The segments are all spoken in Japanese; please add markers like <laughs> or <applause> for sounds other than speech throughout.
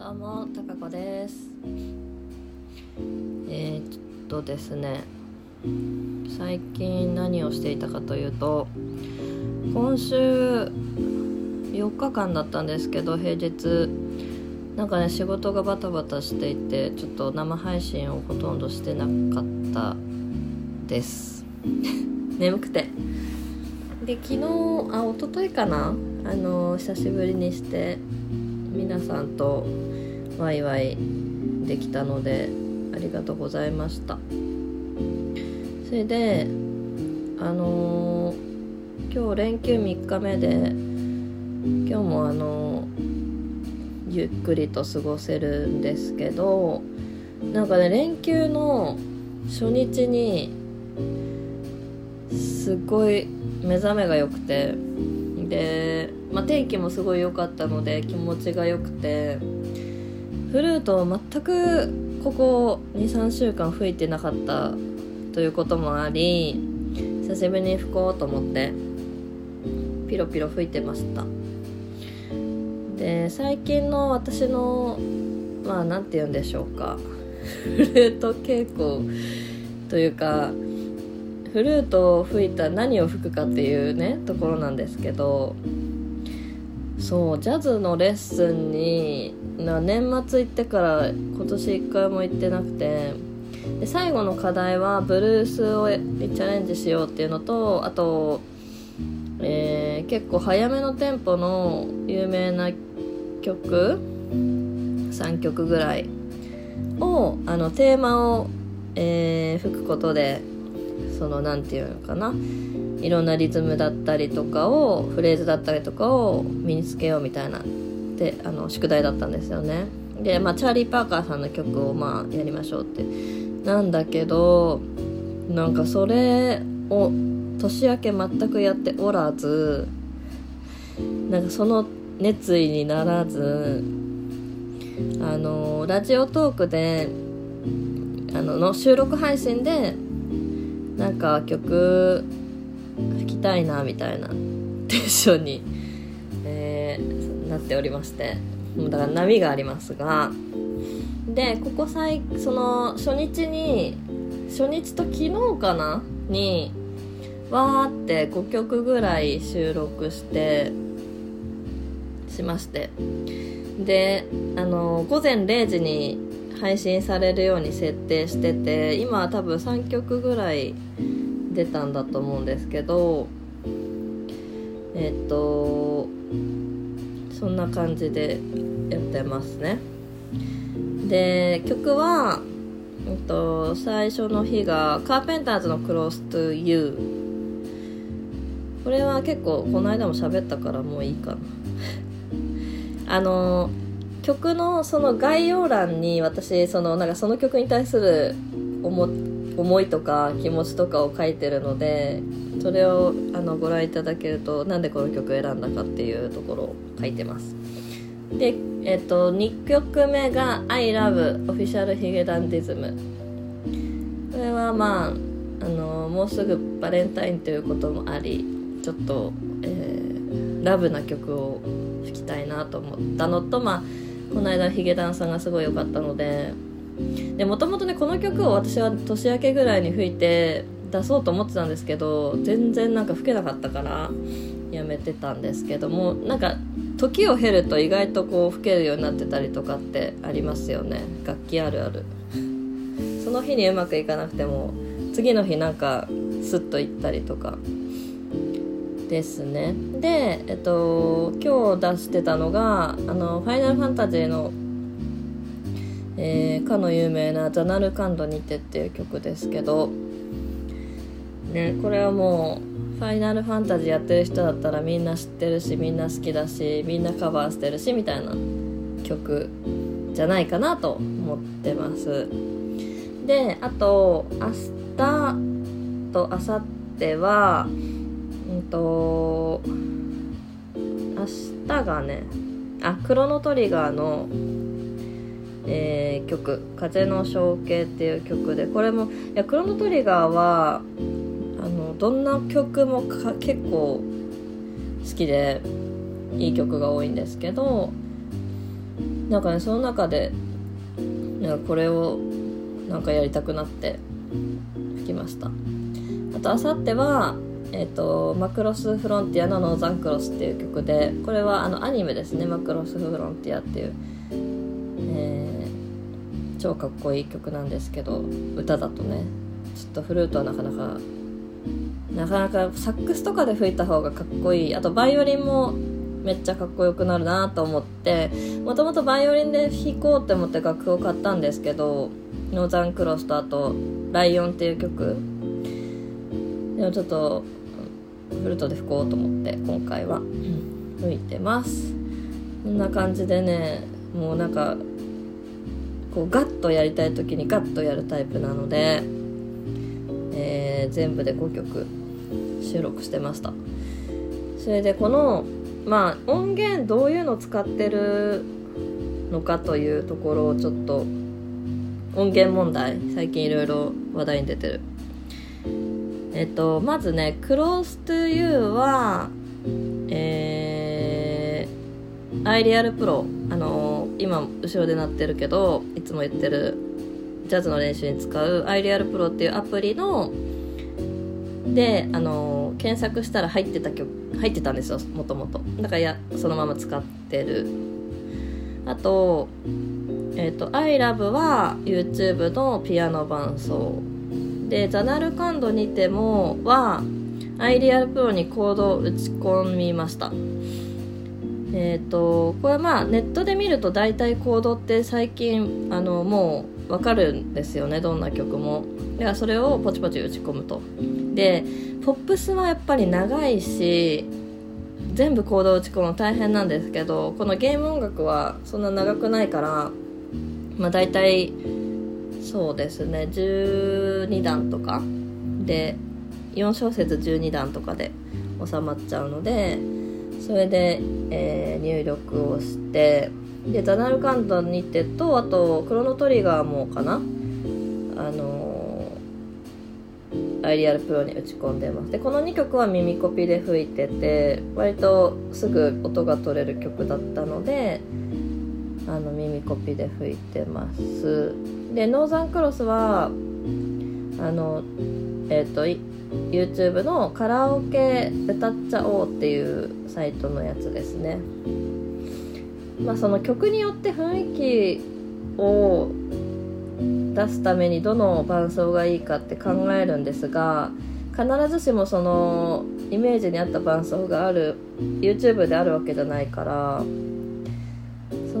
どうも、たかこです。えー、っとですね、最近何をしていたかというと、今週4日間だったんですけど、平日、なんかね、仕事がバタバタしていて、ちょっと生配信をほとんどしてなかったです。<laughs> 眠くて。で、昨日、あ、一昨日かな？あの、久しぶりにして、皆さんとワイワイできたのでありがとうございました。それであのー今日連休3日目で今日もあのーゆっくりと過ごせるんですけどなんかね連休の初日にすごい目覚めが良くてで、まあ、天気もすごい良かったので気持ちが良くてフルートを全くここ23週間吹いてなかったということもあり久しぶりに吹こうと思ってピロピロ吹いてました。で最近の私のまあ何て言うんでしょうかフルート傾向というかフルートを吹いた何を吹くかっていうねところなんですけどそうジャズのレッスンにな年末行ってから今年1回も行ってなくてで最後の課題はブルースをにチャレンジしようっていうのとあと、えー結構早めのテンポの有名な曲3曲ぐらいをあのテーマを、えー吹くことでそのなんていうのかな。いろんなリズムだったりとかをフレーズだったりとかを身につけようみたいなであの宿題だったんですよね。で、まあ、チャーリー・パーカーさんの曲をまあやりましょうって。なんだけどなんかそれを年明け全くやっておらずなんかその熱意にならずあのラジオトークであのの収録配信でなんか曲吹きたいなみたいなテンションに、えーなっておりまして。もうだから波がありますが。でここ最その初日に初日と昨日かな？にわーって5曲ぐらい収録してしまして。であの午前0時に配信されるように設定してて今は多分3曲ぐらい出たんだと思うんですけどえっとそんな感じでやってますね。で曲は、えっと、最初の日がカーペンターズの「Close to You」これは結構この間も喋ったからもういいかな。<laughs> あの曲のその概要欄に私そのなんかその曲に対する思思いとか気持ちとかを書いてるのでそれをあのご覧いただけるとなんでこの曲を選んだかっていうところを書いてます。で、えっと2曲目が「ILOVE オフィシャルヒゲダンディズム」これはまああのもうすぐバレンタインということもありちょっと、えーラブな曲を吹きたいなと思ったのとまあこの間ヒゲダンさんがすごい良かったので。でもともとねこの曲を私は年明けぐらいに吹いて出そうと思ってたんですけど全然なんか吹けなかったからやめてたんですけどもなんか時を経ると意外とこう吹けるようになってたりとかってありますよね。楽器あるある。その日にうまくいかなくても次の日なんかスッといったりとか。ですね。でえっと今日出してたのがあのファイナルファンタジーのえーかの有名な「ザナルカンドにて」っていう曲ですけどねこれはもうファイナルファンタジーやってる人だったらみんな知ってるしみんな好きだしみんなカバーしてるしみたいな曲じゃないかなと思ってます。であと明日と明後日はうんと明日がねあクロノトリガーのえー曲「風の象形」っていう曲でこれもいやクロノトリガーはあのどんな曲もか結構好きでいい曲が多いんですけどなんかねその中でなんかこれをなんかやりたくなって吹きました。あとあさってはえーと、マクロスフロンティアの「ノーザンクロス」っていう曲でこれはあのアニメですねマクロスフロンティアっていう、えー、超かっこいい曲なんですけど歌だとね。ちょっとフルートはなかなかなかなかサックスとかで吹いた方がかっこいい。あとバイオリンもめっちゃかっこよくなるなと思ってもともとバイオリンで弾こうって思って楽譜を買ったんですけど「ノーザンクロス」とあと「ライオン」っていう曲。でもちょっとフルートで吹こうと思って今回は。吹いてます。こんな感じでねもうなんかこうガッとやりたい時にガッとやるタイプなので、えー、全部で5曲収録してました。それでこのまあ音源どういうの使ってるのかというところをちょっと音源問題最近いろいろ話題に出てる。えっと、まずね、Close to You は、えー、アイリアルプロ、あの、今後ろで鳴ってるけど、いつも言ってるジャズの練習に使うアイリアルプロっていうアプリの、で、あの、検索したら入ってた曲、入ってたんですよ、もともと。だからや、そのまま使ってる。あと、えっ、と、iLove は YouTube のピアノ伴奏。でザナルカンドにてもはアイリアルプロにコードを打ち込みました。えっ、ー、とこれまあネットで見ると大体コードって最近あのもうわかるんですよねどんな曲も。だからそれをポチポチ打ち込むと。でポップスはやっぱり長いし全部コードを打ち込むの大変なんですけどこのゲーム音楽はそんな長くないからまあ大体そうですね。12段とかで4小節12段とかで収まっちゃうのでそれで、えー、入力をしてでザナルカントにてとあとクロノトリガーもかな？あのー、アイリアルプロに打ち込んでます。でこの2曲は耳コピで吹いてて割とすぐ音が取れる曲だったのであの耳コピで吹いてます。でノーザンクロスはあのえっ、ー、と YouTube のカラオケ歌っちゃおうっていうサイトのやつですね。まあその曲によって雰囲気を出すためにどの伴奏がいいかって考えるんですが必ずしもそのイメージに合った伴奏がある YouTube であるわけじゃないから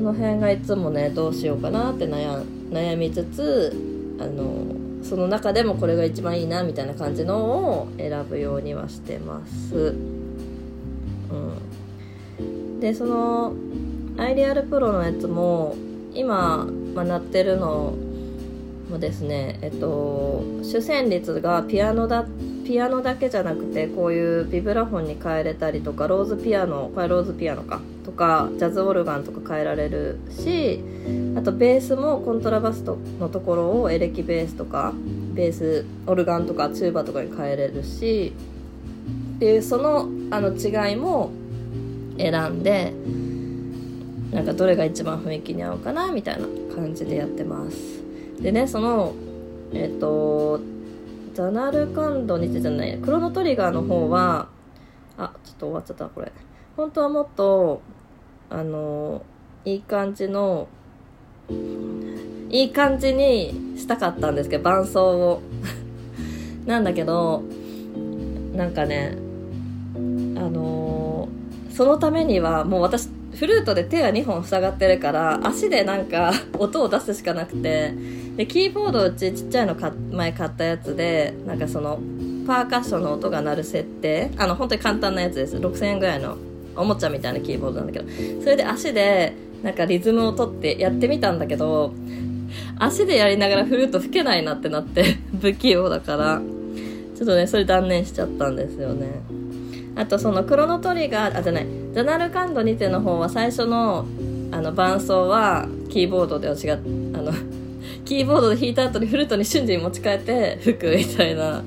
その辺がいつもねどうしようかなって悩悩みつつあのその中でもこれが一番いいなみたいな感じのを選ぶようにはしてます。うん、でそのアイリアルプロのやつも今、まあ、鳴ってるのもですねえっと主旋律がピアノだピアノだけじゃなくてこういうビブラフォンに変えれたりとかローズピアノこれローズピアノかとかジャズオルガンとか変えられるしあとベースもコントラバスのところをエレキベースとかベースオルガンとかチューバとかに変えれるしでそのあの違いも選んでなんかどれが一番雰囲気に合うかなみたいな感じでやってます。でねそのえっ、ー、とザナルカンドにてじゃないクロノトリガーの方はあちょっと終わっちゃったこれ。本当はもっとあのいい感じのいい感じにしたかったんですけど伴奏を。<laughs> なんだけどなんかねあの、そのためにはもう私フルートで手が2本塞がってるから足でなんか音を出すしかなくてでキーボードうちちっちゃいの前買ったやつでなんかそのパーカッションの音が鳴る設定。あの本当に簡単なやつです。6000円ぐらいのおもちゃみたいなキーボードなんだけど。それで足でなんかリズムを取ってやってみたんだけど足でやりながらフルート吹けないなってなって <laughs> 不器用だから。ちょっとねそれ断念しちゃったんですよね。あとそのクロノトリガーあじゃない。ザナルカンド2手の方は最初のあの伴奏はキーボードで違あのキーボードで弾いた後にフルートに瞬時に持ち替えて吹くみたいな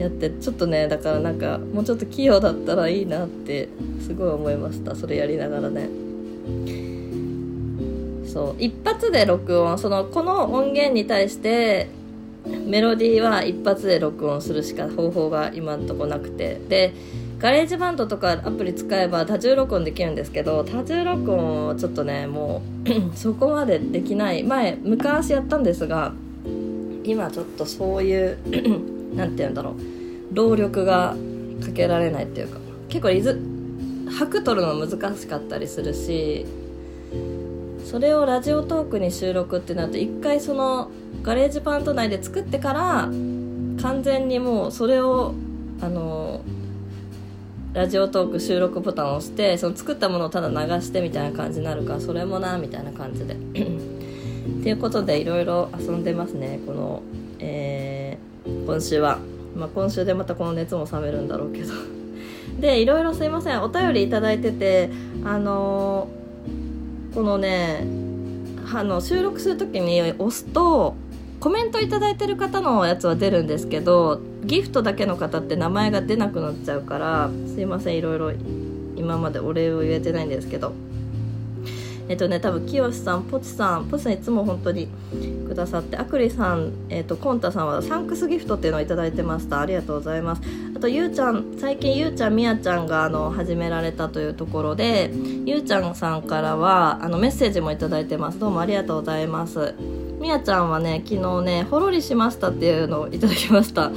やってちょっとねだからなんかもうちょっと器用だったらいいなってすごい思いました。それやりながらね。そう。一発で録音そのこの音源に対してメロディーは一発で録音するしか方法が今んとこなくて。でガレージバンドとかアプリ使えば多重録音できるんですけど多重録音はちょっとねもう <clears throat> そこまでできない。前昔やったんですが今ちょっとそういう <clears throat> 何て言うんだろう。労力がかけられないっていうか。結構リズ拍取るの難しかったりするしそれをラジオトークに収録ってなると一回そのガレージバンド内で作ってから完全にもうそれをあのラジオトーク収録ボタンを押してその作ったものをただ流してみたいな感じになるからそれもなみたいな感じで。<clears throat> っていうことでいろいろ遊んでますね。この、えー、今週は、まあ、今週でまたこの熱も冷めるんだろうけど。<laughs> でいろいろすいません。お便り頂いててあのー、このねあの収録する時に押すとコメント頂いてる方のやつは出るんですけどギフトだけの方って名前が出なくなっちゃうからすいませんいろいろ今までお礼を言えてないんですけど。えっとね多分清さんポチさんポチさんいつも本当にくださってあくりさん、えっと、コンタさんはサンクスギフトっていうのを頂いてました。ありがとうございます。あとゆうちゃん最近ゆうちゃんみやちゃんがあの始められたというところでゆうちゃんさんからはあのメッセージも頂いてます。どうもありがとうございます。みやちゃんはね昨日ねほろりしましたっていうのをいただきました。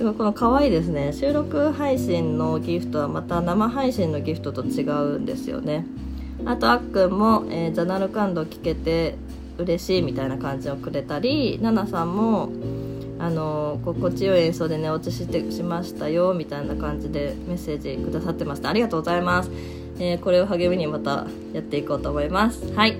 すごいこの可愛いですね。収録配信のギフトはまた生配信のギフトと違うんですよね。あとあっくんも、えー、ジャナル感動聞けて嬉しいみたいな感じをくれたりナナさんもあの心地よい演奏で寝落ちしてしましたよみたいな感じでメッセージくださってました。ありがとうございます、えー、これを励みにまたやっていこうと思います。はい。